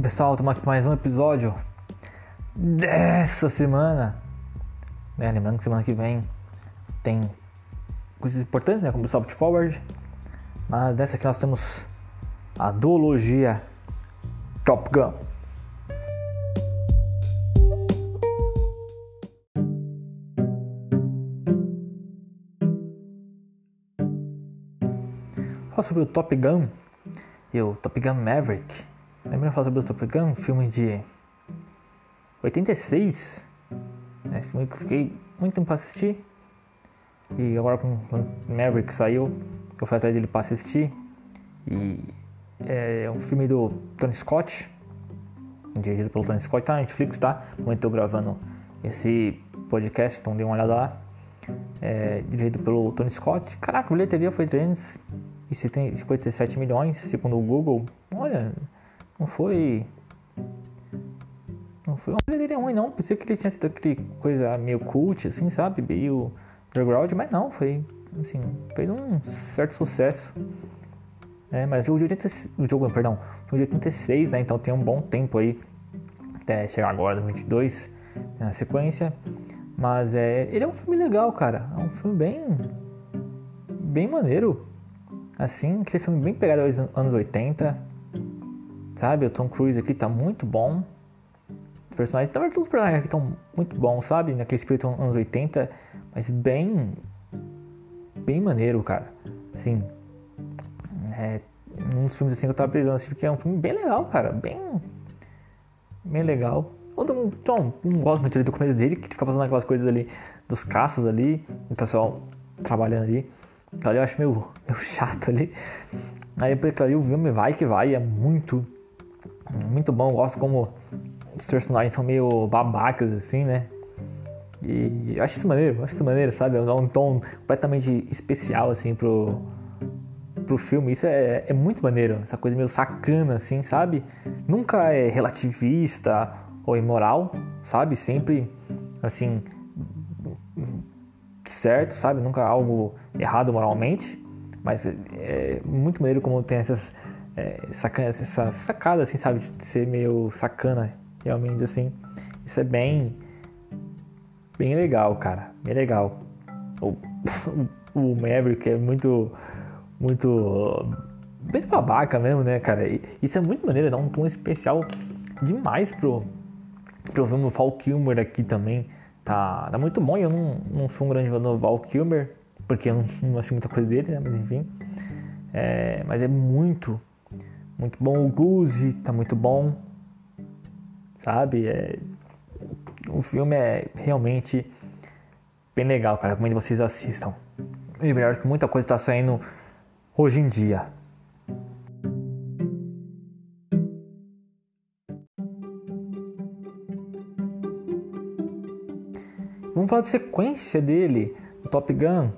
Pessoal, estamos aqui mais um episódio dessa semana. Né? Lembrando que semana que vem tem coisas importantes, né? Como o Soft Forward. Mas dessa aqui nós temos a duologia Top Gun. Falar sobre o Top Gun e o Top Gun Maverick. Lembra de falar sobre o Top Gun? Um filme de 86. É né? filme que eu fiquei muito tempo pra assistir. E agora com Maverick saiu, eu fui atrás dele para assistir. E é um filme do Tony Scott, dirigido pelo Tony Scott, tá na Netflix, tá? No eu gravando esse podcast, então dê uma olhada lá. É, dirigido pelo Tony Scott. Caraca, a bilheteria foi 357 milhões, segundo o Google. Olha, não foi. Não foi uma bilheteria ruim, não. Pensei que ele tinha sido aquele coisa meio cult, assim, sabe? Meio underground, mas não, foi. Assim, fez um certo sucesso. É, mas o jogo de 86, o jogo, perdão, foi de 86, né? Então tem um bom tempo aí até chegar agora no 22 na sequência. Mas é, ele é um filme legal, cara. É um filme bem bem maneiro. Assim, aquele filme bem pegado aos anos 80 sabe? O Tom Cruise aqui tá muito bom. Os personagens, todos os personagens aqui estão muito bons, sabe? Naquele espírito anos 80, mas bem. bem maneiro, cara. Assim. É, um dos filmes assim que eu tava precisando, assim, porque é um filme bem legal, cara. Bem. bem legal. Eu não, não, não gosto muito do começo dele, que fica fazendo aquelas coisas ali dos caças ali, o pessoal trabalhando ali. Então eu acho meio, meio chato ali. Aí que ali o filme vai que vai, é muito muito bom, gosto como os personagens são meio babacas, assim, né? E acho isso maneiro, acho isso maneiro, sabe? Dá um tom completamente especial, assim, pro, pro filme. Isso é, é muito maneiro, essa coisa meio sacana, assim, sabe? Nunca é relativista ou imoral, sabe? Sempre, assim, certo, sabe? Nunca algo errado moralmente. Mas é muito maneiro como tem essas é, sacana, essa sacada, assim, sabe? De ser meio sacana, realmente, assim. Isso é bem. Bem legal, cara. Bem legal. O, o Maverick é muito. Muito. Bem babaca mesmo, né, cara? E isso é muito maneiro, dá um tom especial demais pro. Pro filme. Val Kilmer aqui também tá, tá muito bom. Eu não, não sou um grande fã do Val Kilmer, porque eu não, não assisti muita coisa dele, né? Mas enfim. É, mas é muito, muito bom. O Guzi tá muito bom. Sabe? É... O filme é realmente bem legal, cara. Recomendo vocês assistam. E melhor que muita coisa está saindo hoje em dia. Vamos falar de sequência dele, do Top Gun,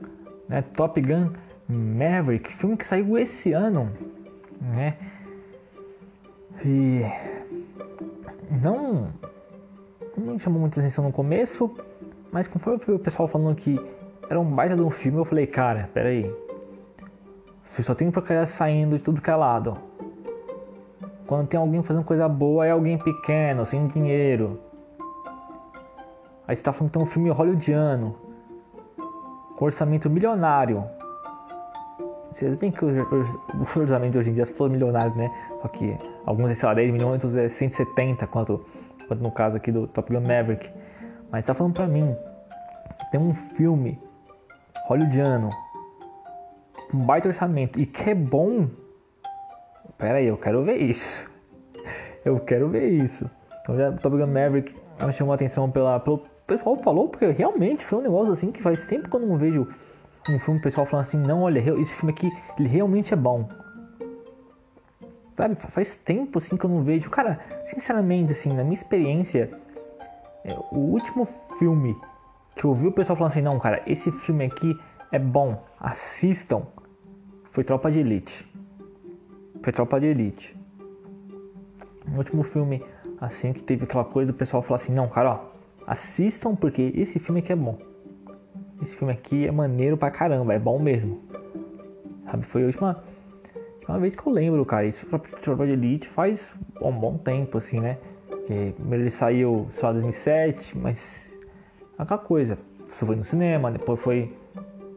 né? Top Gun Maverick, filme que saiu esse ano, né? E não, não me chamou muita atenção no começo, mas conforme eu vi o pessoal falando que era um baita de um filme, eu falei, cara, peraí. Só tem porcaria saindo de tudo que é lado. Quando tem alguém fazendo coisa boa, é alguém pequeno, sem dinheiro. Aí você tá falando que tem um filme hollywoodiano, com orçamento milionário. Se bem que o orçamento hoje em dia, se for milionário, né? Só que alguns é, sei lá, 10 milhões, outros é 170, quanto, quanto no caso aqui do Top Gun Maverick. Mas tá falando pra mim que tem um filme hollywoodiano, um baita orçamento e que é bom. Pera aí, eu quero ver isso. Eu quero ver isso. Então já Top Gun Maverick me chamou a atenção pela, pelo pessoal falou, porque realmente foi um negócio assim que faz tempo que eu não vejo um filme, pessoal falando assim, não, olha, esse filme aqui, ele realmente é bom. Sabe, faz tempo assim que eu não vejo. Cara, sinceramente, assim, na minha experiência, é, o último filme que eu vi o pessoal falando assim, não, cara, esse filme aqui é bom, assistam, foi Tropa de Elite. Foi Tropa de Elite. O último filme, assim, que teve aquela coisa, o pessoal falou assim, não, cara, ó, assistam porque esse filme aqui é bom. Esse filme aqui é maneiro pra caramba, é bom mesmo. Sabe, foi a última uma vez que eu lembro, cara, isso Tropa de Elite faz um bom tempo, assim, né? Que primeiro ele saiu, só em 2007, mas aquela coisa. Foi no cinema, depois foi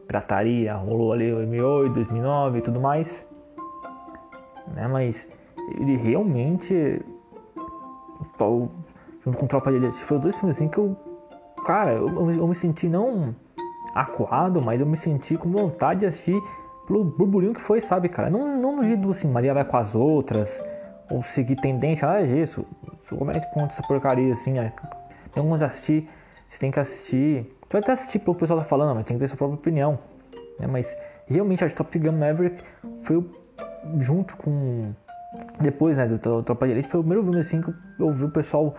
pirataria, rolou ali 2008, 2009 e tudo mais. Né? Mas ele realmente, junto com Tropa de Elite, foi dois filmes assim que eu, cara, eu, eu me senti não acuado, mas eu me senti com vontade de assistir pelo burburinho que foi, sabe, cara? Não, não no jeito assim, Maria vai com as outras, ou seguir tendência, nada disso. Como é que conta essa porcaria assim? Né? Vamos assistir, você tem que assistir. Você vai até assistir pelo pessoal tá falando, mas tem que ter sua própria opinião. Né? Mas realmente a Top Gun Maverick foi junto com. Depois, né, do Tropa de Elite, foi o primeiro filme assim que eu ouvi o pessoal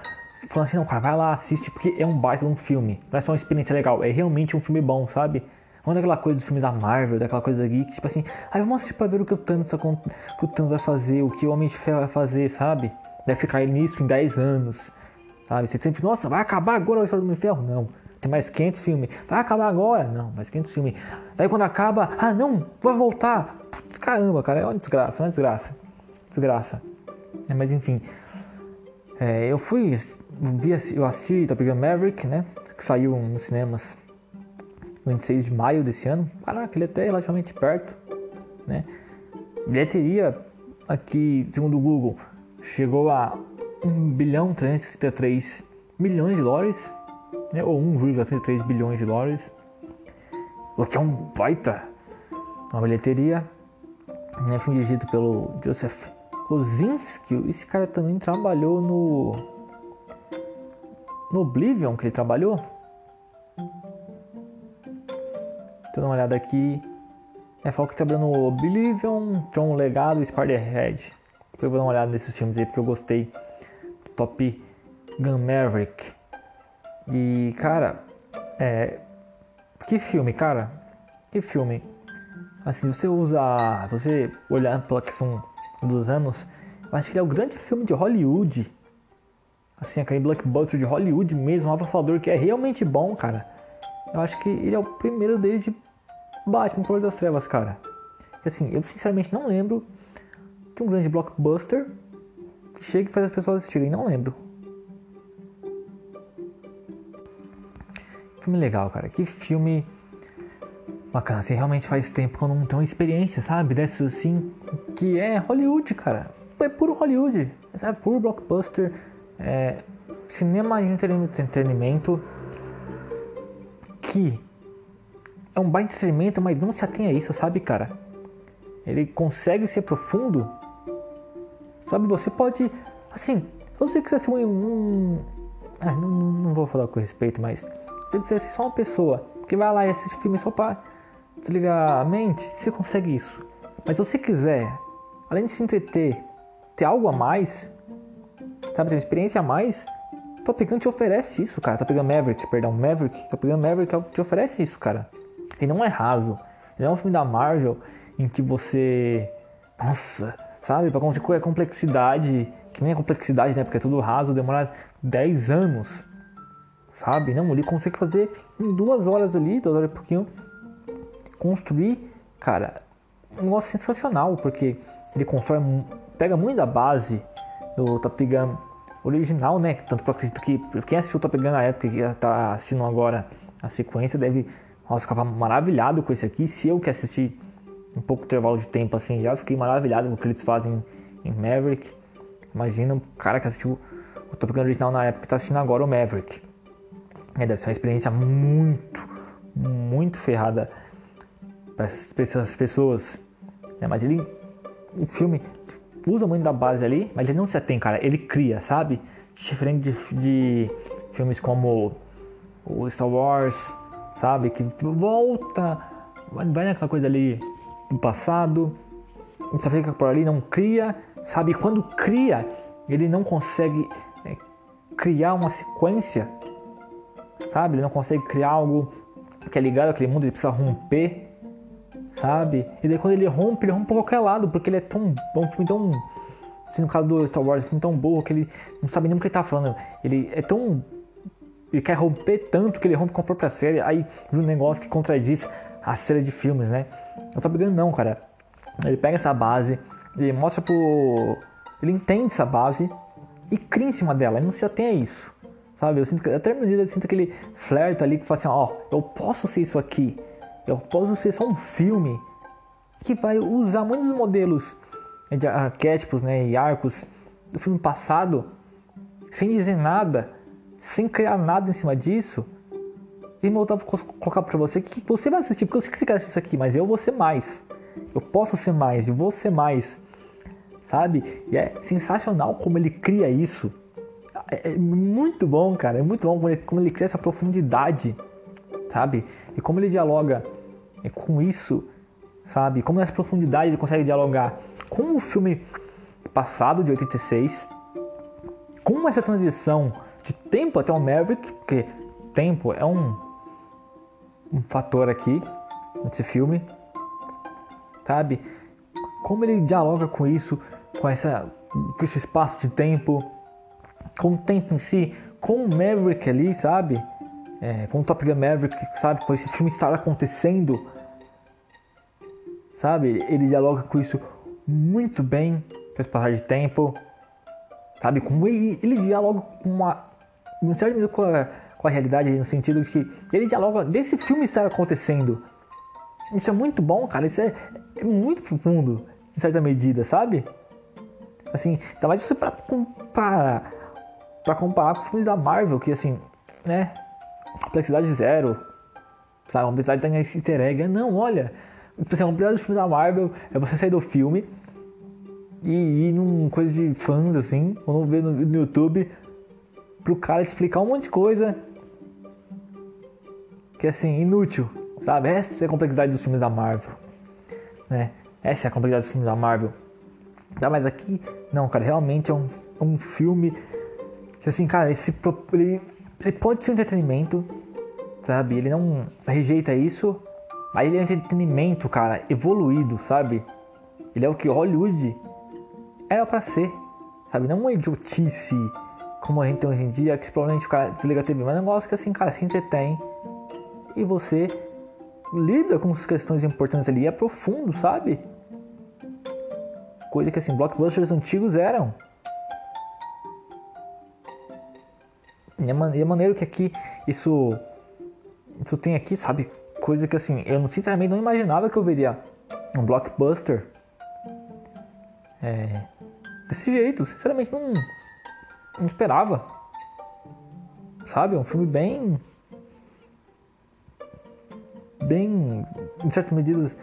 falando assim, não, cara, vai lá, assiste, porque é um baita um filme. Não é só uma experiência legal, é realmente um filme bom, sabe? Não é daquela coisa dos filmes da Marvel, daquela coisa geek, tipo assim, aí vamos assistir pra ver o que o Thanos, o que o Thanos vai fazer, o que o Homem de Ferro vai fazer, sabe? Deve ficar nisso em 10 anos, sabe? Você sempre, nossa, vai acabar agora a história do Homem de Ferro? Não. Tem mais 500 filmes. Vai acabar agora? Não, mais 500 filmes. Daí quando acaba, ah não, vai voltar. Putz, caramba, cara, é uma desgraça, é uma desgraça. Desgraça. É, mas enfim, é, eu fui, vi, eu assisti Top Gun Maverick, né? Que saiu nos cinemas 26 de maio desse ano. Caraca, ele é até relativamente perto, né? Bilheteria aqui, segundo o Google, chegou a 1 bilhão 333 milhões de dólares, né? ou 1,33 bilhões de dólares, o que é um baita uma bilheteria. Né? Filme dirigido pelo Joseph Kosinski. Esse cara também trabalhou no no Oblivion que ele trabalhou. Tô dando uma olhada aqui. É, falou que trabalhou no Oblivion, Tron Legado e Spider-Head. Depois vou dar uma olhada nesses filmes aí porque eu gostei do Top Gun Maverick. E, cara, é. Que filme, cara? Que filme? Assim, você usa. Você olhar pela questão dos anos, eu acho que ele é o grande filme de Hollywood. Assim, aquele blockbuster de Hollywood mesmo, um avassalador que é realmente bom, cara. Eu acho que ele é o primeiro desde Batman Cor das Trevas, cara. E assim, eu sinceramente não lembro de um grande blockbuster que chegue e faz as pessoas assistirem. Não lembro. Filme legal, cara. Que filme bacana. Assim, realmente faz tempo que eu não tenho experiência, sabe? Dessas assim, que é Hollywood, cara. É puro Hollywood. É puro blockbuster. É cinema de entretenimento que é um baita entretenimento, mas não se atém a isso, sabe, cara? Ele consegue ser profundo. Sabe, você pode. Assim, se você quiser ser um. um ah, não, não vou falar com respeito, mas. Se você quiser ser só uma pessoa que vai lá e assiste filme só pra desligar a mente, você consegue isso. Mas se você quiser, além de se entreter, ter algo a mais, sabe, ter uma experiência a mais, Top Gun te oferece isso, cara. Top Gun Maverick, perdão, Maverick. Top Gun Maverick te oferece isso, cara. Ele não é raso. Ele é um filme da Marvel em que você. Nossa, sabe? Pra conseguir a complexidade. Que nem a complexidade, né? Porque é tudo raso, demora 10 anos. Sabe? Não, ele consegue fazer em duas horas ali, duas horas e pouquinho. Construir, cara, um negócio sensacional, porque ele constrói, pega muito da base do Top Gun original, né? Tanto que eu acredito que quem assistiu Top Gun na época e está assistindo agora a sequência deve. Nossa, ficava maravilhado com esse aqui. Se eu que assisti um pouco intervalo de tempo assim já, fiquei maravilhado com o que eles fazem em Maverick. Imagina um cara que assistiu o Top Gun original na época e está assistindo agora o Maverick. É, deve ser uma experiência muito, muito ferrada para essas pessoas. É, mas ele, o filme usa muito da base ali, mas ele não se atém, cara. Ele cria, sabe? Diferente de, de filmes como o Star Wars, sabe? Que volta, vai naquela coisa ali do passado, você fica por ali, não cria, sabe? quando cria, ele não consegue é, criar uma sequência, sabe? Ele não consegue criar algo que é ligado àquele mundo, ele precisa romper sabe? E daí quando ele rompe, ele rompe pra qualquer lado, porque ele é tão bom, um filme tão. Assim, no caso do Star Wars, um filme tão burro que ele não sabe nem o que ele tá falando. Ele é tão. Ele quer romper tanto que ele rompe com a própria série, aí vira um negócio que contradiz a série de filmes, né? Eu tô brigando não, cara. Ele pega essa base, ele mostra pro, ele entende essa base e cria em cima dela, ele não se atém a isso. Sabe? Eu sinto que, até medida eu sinto que ele flerta ali que fala assim, ó, eu posso ser isso aqui. Eu posso ser só um filme que vai usar muitos modelos de arquétipos, né, e arcos do filme passado sem dizer nada, sem criar nada em cima disso. E voltar a colocar para você que você vai assistir, porque eu sei que você quer assistir isso aqui, mas eu vou ser mais. Eu posso ser mais, e vou ser mais. Sabe? E é sensacional como ele cria isso é, é muito bom, cara. É muito bom como ele, como ele cria essa profundidade, sabe? E como ele dialoga com isso, sabe? Como nessa profundidade ele consegue dialogar com o filme passado, de 86, com essa transição de tempo até o Maverick, porque tempo é um, um fator aqui nesse filme, sabe? Como ele dialoga com isso, com, essa, com esse espaço de tempo, com o tempo em si, com o Maverick ali, sabe? É, com Top Gun Maverick, sabe? Com esse filme estar acontecendo, sabe? Ele dialoga com isso muito bem, esse passar de tempo, sabe? Como ele, ele dialoga com uma, um certo nível com a, com a realidade, no sentido de que ele dialoga desse filme estar acontecendo. Isso é muito bom, cara. Isso é, é muito profundo, em certa medida, sabe? Assim, ainda mais isso para comparar para comparar com filmes da Marvel, que assim, né? Complexidade zero, sabe? Complexidade tem esse easter egg. Não, olha, a complexidade dos filmes da Marvel é você sair do filme e ir num coisa de fãs, assim, ou ver no, no YouTube, pro cara te explicar um monte de coisa que é assim, inútil, sabe? Essa é a complexidade dos filmes da Marvel, né? Essa é a complexidade dos filmes da Marvel. Tá, mas aqui, não, cara, realmente é um, um filme que assim, cara, esse, ele, ele pode ser entretenimento, sabe? Ele não rejeita isso, mas ele é um entretenimento, cara, evoluído, sabe? Ele é o que Hollywood era para ser, sabe? Não uma idiotice como a gente tem hoje em dia, que provavelmente o cara desliga a TV, mas é um negócio que assim, cara, se entretém e você lida com as questões importantes ali, é profundo, sabe? Coisa que assim, blockbusters antigos eram. E é, é maneiro que aqui isso, isso tem aqui, sabe? Coisa que assim, eu sinceramente não imaginava que eu veria um blockbuster é, desse jeito. Sinceramente não, não esperava. Sabe? É um filme bem. Bem. Em certas medidas.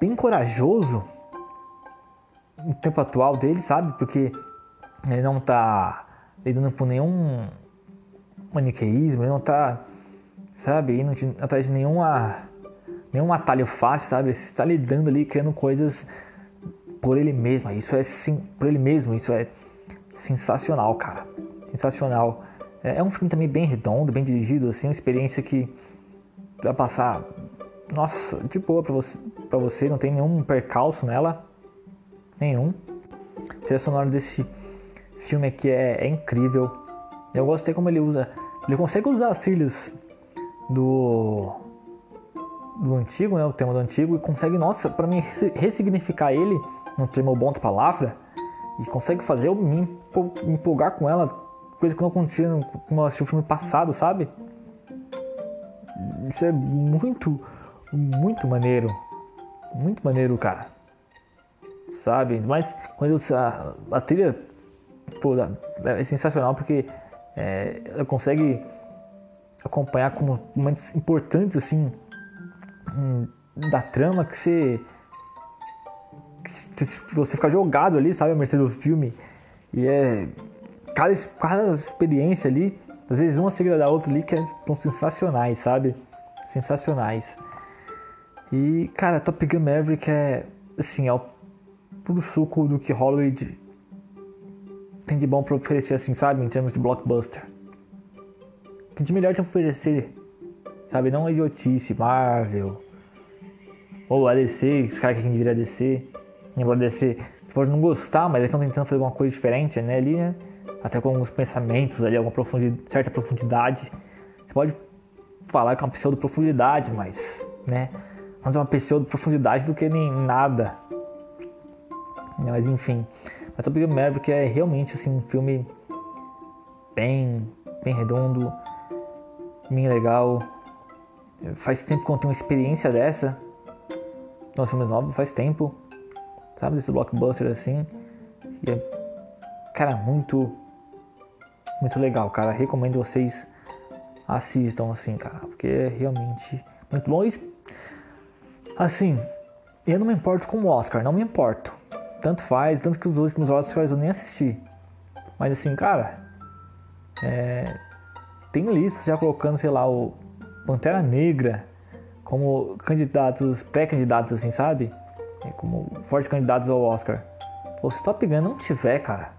Bem corajoso. No tempo atual dele, sabe? Porque ele não tá lidando por nenhum maniqueísmo, ele não tá, sabe, indo de, atrás de nenhuma, nenhum atalho fácil, sabe? Ele está lidando ali, criando coisas por ele mesmo. Isso é sim, por ele mesmo, isso é sensacional, cara. Sensacional. É, é um filme também bem redondo, bem dirigido, assim, uma experiência que vai passar, nossa, de boa pra você, pra você não tem nenhum percalço nela, nenhum. A trilha sonora desse filme aqui é, é incrível. Eu gostei como ele usa ele consegue usar as trilhas do do antigo, né, o tema do antigo, e consegue, nossa, para mim ressignificar ele num termo bom da palavra, e consegue fazer eu me empolgar com ela, coisa que não acontecia quando eu assisti o filme passado, sabe? Isso é muito, muito maneiro. Muito maneiro, cara. Sabe? Mas quando eu, a, a trilha pô, é sensacional porque é, ela consegue acompanhar como momentos importantes assim hum, da trama que você que você fica jogado ali, sabe, a mercê do filme. E é cada, cada experiência ali, às vezes uma seguida da outra ali que é, são sensacionais, sabe? Sensacionais. E, cara, Top Gun Maverick é, assim, é o puro suco do que Hollywood tem de bom para oferecer, assim, sabe? Em termos de blockbuster. O que de melhor tem pra oferecer, sabe? Não a idiotice, Marvel. Ou a DC, os caras que quem deveria DC. Embora DC pode não gostar, mas eles estão tentando fazer alguma coisa diferente né, ali, né? Até com alguns pensamentos ali, alguma profundidade, certa profundidade. Você pode falar que é uma pseudo profundidade, mas, né? Mas é uma pseudo profundidade do que nem nada. Mas enfim. A Top Gun Maverick é realmente assim, um filme bem, bem redondo, bem legal. Faz tempo que eu não tenho uma experiência dessa. Nos filmes novos, faz tempo. Sabe, desse blockbuster assim. E é, cara, muito, muito legal, cara. Recomendo vocês assistam assim, cara. Porque é realmente muito bom. E, assim, eu não me importo com o Oscar, não me importo. Tanto faz, tanto que os últimos Oscars eu nem assisti. Mas assim, cara, é, tem listas já colocando, sei lá, o Pantera Negra como candidatos, pré-candidatos, assim, sabe? É, como fortes candidatos ao Oscar. Pô, se Top Gun não tiver, cara.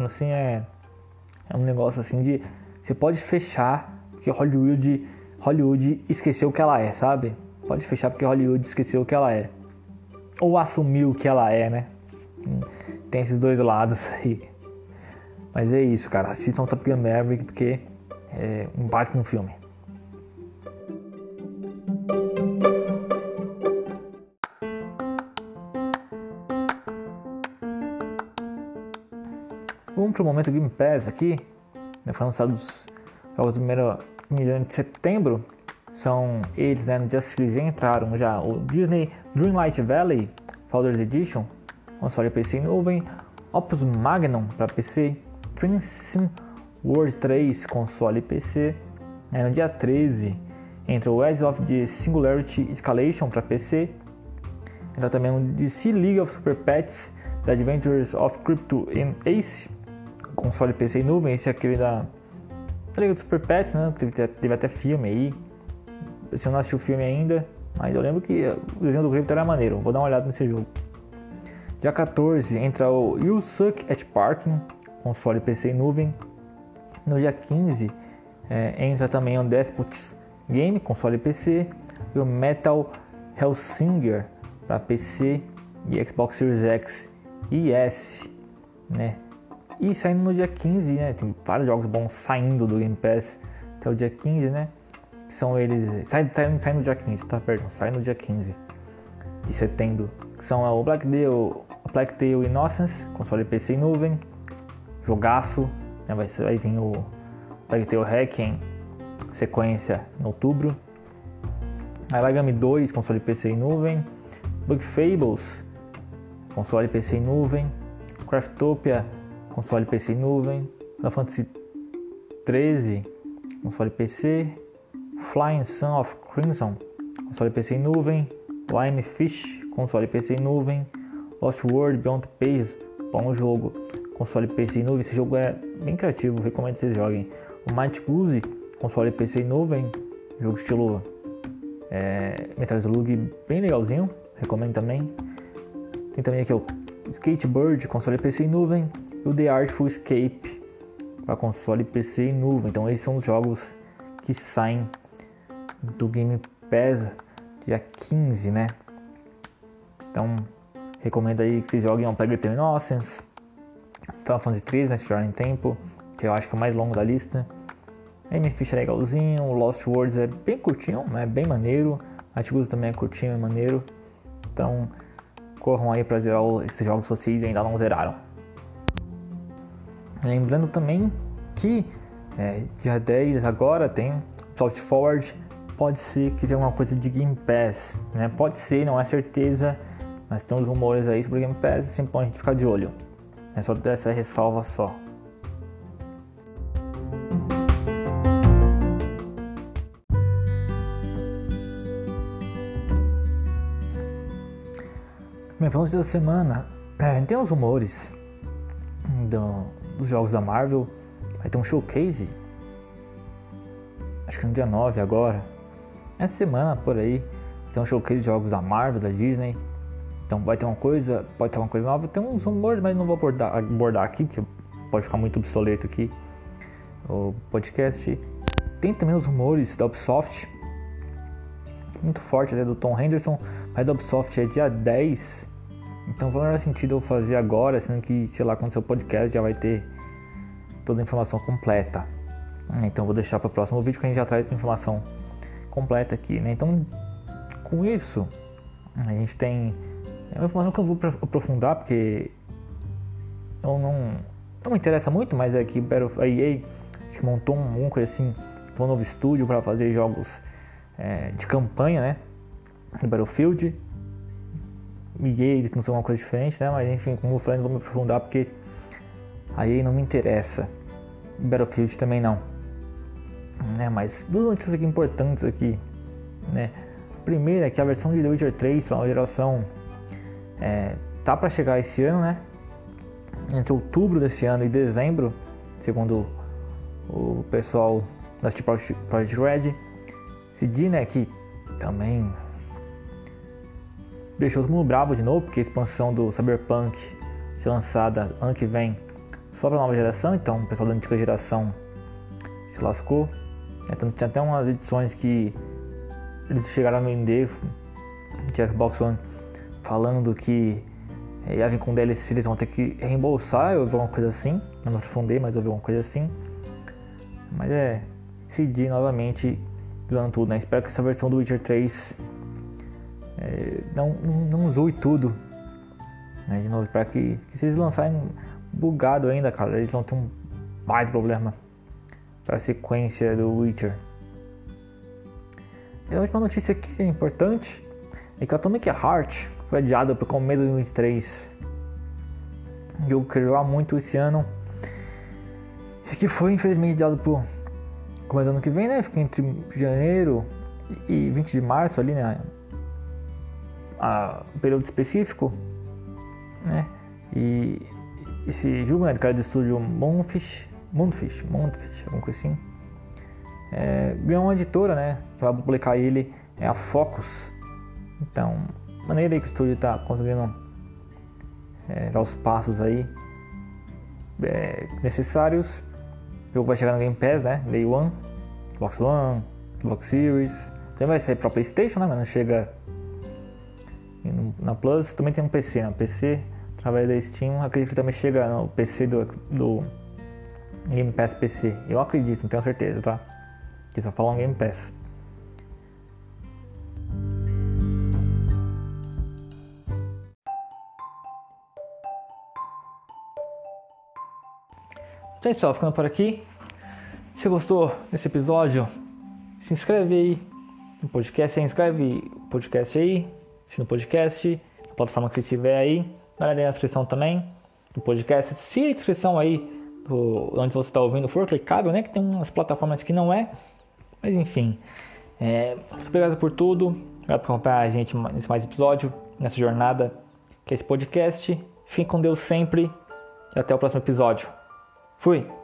Assim, é. É um negócio assim de. Você pode fechar, porque Hollywood. Hollywood esqueceu o que ela é, sabe? Pode fechar porque Hollywood esqueceu o que ela é. Ou assumiu que ela é, né? Hum, tem esses dois lados aí. Mas é isso, cara. Assistam Top Gun Maverick porque é um baita no filme. Vamos para o momento Game Pass aqui. Né, foi lançado os jogos do primeiro de setembro são eles, né, no dia seguinte já entraram já. O Disney Dreamlight Valley Founders Edition, console PC em nuvem, Opus Magnum para PC, Train Sim World 3 console PC, né, no dia 13 entra o Edge of the Singularity Escalation para PC, entra também o DC League of Super Pets, The Adventures of Crypto Ace, console PC em nuvem, esse é aquele da Liga dos Super Pets, né, teve, teve até filme aí, se eu não assisti o filme ainda, mas eu lembro que o desenho do Crypto era maneiro. Vou dar uma olhada nesse jogo. Dia 14 entra o You Suck at Parking, console PC e nuvem. No dia 15 é, entra também o Despots Game, console PC. E o Metal Hellsinger para PC e Xbox Series X e S, né? E saindo no dia 15, né? Tem vários jogos bons saindo do Game Pass até o dia 15, né? Que são eles. Sai, sai, sai no dia 15, tá? Perdão, sai no dia 15 de setembro. Que são o Black Tail, Black Tail Innocence, console PC em nuvem, jogaço, né? vai, vai vir o Black Tail Hacking, sequência em outubro. Alagami 2, console PC em nuvem, Bug Fables, console PC em nuvem, Craftopia, console PC em nuvem, Final Fantasy 13, console PC, Flying Sun of Crimson, console PC em nuvem, Lime Fish, console PC em nuvem, Lost World Beyond Pace, bom jogo, console PC em nuvem, esse jogo é bem criativo, recomendo que vocês joguem. O Might Goose, console PC em nuvem, jogo estilo é, Metal Slug, bem legalzinho, recomendo também. Tem também aqui o Skatebird, console PC em nuvem, e o The Artful Escape, para console PC em nuvem. Então esses são os jogos que saem do Game Pass dia 15, né? Então, recomendo aí que vocês joguem um Tale Innocence, Final Fantasy 3, né, se tiverem tempo, que eu acho que é o mais longo da lista. M-Fish é legalzinho, Lost Words é bem curtinho, é bem maneiro, Atigusa também é curtinho, é maneiro. Então, corram aí para zerar esses jogos se vocês ainda não zeraram. Lembrando também que é, dia 10 agora tem Soft Forward pode ser que tenha alguma coisa de Game Pass, né? Pode ser, não é certeza, mas tem uns rumores aí sobre Game Pass, sempre bom a gente ficar de olho. É só ter essa ressalva só. Bem, vamos da semana. É, tem uns rumores do, dos jogos da Marvel. Vai ter um showcase. Acho que no dia 9 agora essa semana por aí tem um showcase de jogos da Marvel, da Disney. Então vai ter uma coisa, pode ter uma coisa nova. Tem uns rumores, mas não vou abordar, abordar aqui, porque pode ficar muito obsoleto aqui o podcast. Tem também os rumores da Ubisoft, muito forte até do Tom Henderson, mas da Ubisoft é dia 10. Então não faz sentido eu fazer agora, sendo que, sei lá, quando seu podcast já vai ter toda a informação completa. Então vou deixar para o próximo vídeo que a gente já traz a informação completa aqui, né? Então, com isso, a gente tem É uma informação que eu vou aprofundar porque eu não, não me interessa muito, mas é que a EA acho que montou um, um coisa assim, um novo estúdio para fazer jogos é, de campanha, né? Do Battlefield. EA não são uma coisa diferente, né? Mas enfim, como eu falei, não vou me aprofundar porque a EA não me interessa. Battlefield também não. Né? Mas duas notícias aqui importantes aqui, né? Primeira é que a versão de The Witcher 3 para nova geração é, tá para chegar esse ano, né? Entre outubro desse ano e dezembro, segundo o pessoal da City Project Red. Esse né, que também deixou todo mundo bravo de novo, porque a expansão do Cyberpunk ser lançada ano que vem só para nova geração, então o pessoal da antiga geração se lascou. Então, tinha até umas edições que eles chegaram a vender de Xbox One falando que é, ia vir com DLC, eles vão ter que reembolsar, eu vi alguma coisa assim, não me aprofundei, mas eu vi alguma coisa assim. Mas é, CD novamente dando tudo, né? Espero que essa versão do Witcher 3 é, não, não, não zoe tudo. Né? De novo, espero que, que se eles lançarem bugado ainda, cara, eles vão ter um baita problema para a sequência do Witcher. E a última notícia que é importante é que Atomic Heart foi adiada para o começo de 2023. Jogo que eu muito esse ano e que foi infelizmente adiado para começo do ano que vem, né? Fica entre janeiro e 20 de março ali, né? A, período específico, né? E esse jogo, né, cara do estúdio Moonfish, Moonfish, Moonfish, alguma coisa assim, é, ganhou uma editora, né? Que vai publicar ele, é a Focus. Então, maneira aí que o estúdio está conseguindo é, dar os passos aí é, necessários. O jogo vai chegar no Game Pass, né? Day One, Xbox One, Xbox Series. Também vai sair para PlayStation, né? Mas não chega na Plus. Também tem um PC, né? PC através da Steam. Acredito que também chega no PC do, do Game Pass PC. Eu acredito, não tenho certeza, tá? Que só falam Game Pass. Então é isso, ficando por aqui. Se gostou desse episódio, se inscreve aí no podcast, se inscreve no podcast aí, no podcast, na plataforma que você estiver aí. Dá na descrição também do podcast. Se a descrição aí do, onde você está ouvindo for clicável, né? Que tem umas plataformas que não é. Mas enfim. É, muito obrigado por tudo. Obrigado por acompanhar a gente nesse mais episódio, nessa jornada que é esse podcast. Fique com Deus sempre e até o próximo episódio. Fui!